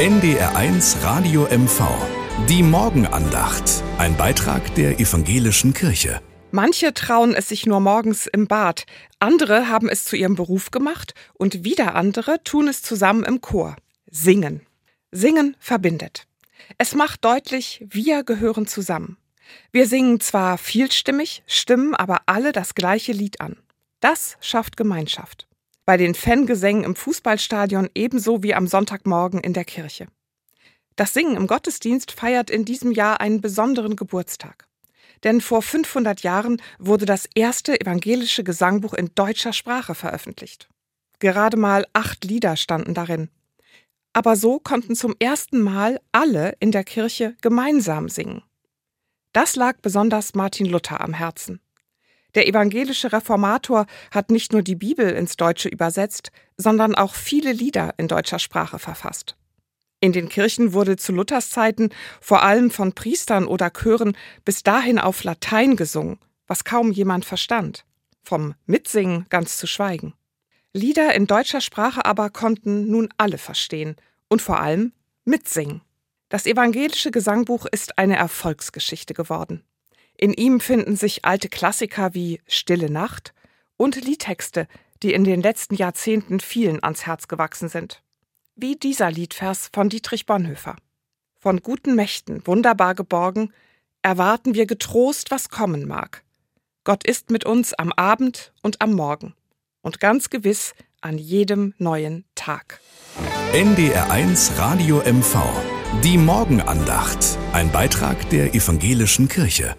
NDR1 Radio MV. Die Morgenandacht. Ein Beitrag der evangelischen Kirche. Manche trauen es sich nur morgens im Bad, andere haben es zu ihrem Beruf gemacht und wieder andere tun es zusammen im Chor. Singen. Singen verbindet. Es macht deutlich, wir gehören zusammen. Wir singen zwar vielstimmig, stimmen aber alle das gleiche Lied an. Das schafft Gemeinschaft bei den Fangesängen im Fußballstadion ebenso wie am Sonntagmorgen in der Kirche. Das Singen im Gottesdienst feiert in diesem Jahr einen besonderen Geburtstag. Denn vor 500 Jahren wurde das erste evangelische Gesangbuch in deutscher Sprache veröffentlicht. Gerade mal acht Lieder standen darin. Aber so konnten zum ersten Mal alle in der Kirche gemeinsam singen. Das lag besonders Martin Luther am Herzen. Der evangelische Reformator hat nicht nur die Bibel ins Deutsche übersetzt, sondern auch viele Lieder in deutscher Sprache verfasst. In den Kirchen wurde zu Luthers Zeiten vor allem von Priestern oder Chören bis dahin auf Latein gesungen, was kaum jemand verstand. Vom Mitsingen ganz zu schweigen. Lieder in deutscher Sprache aber konnten nun alle verstehen und vor allem mitsingen. Das evangelische Gesangbuch ist eine Erfolgsgeschichte geworden. In ihm finden sich alte Klassiker wie Stille Nacht und Liedtexte, die in den letzten Jahrzehnten vielen ans Herz gewachsen sind. Wie dieser Liedvers von Dietrich Bonhoeffer. Von guten Mächten wunderbar geborgen, erwarten wir getrost, was kommen mag. Gott ist mit uns am Abend und am Morgen und ganz gewiss an jedem neuen Tag. NDR1 Radio MV. Die Morgenandacht. Ein Beitrag der evangelischen Kirche.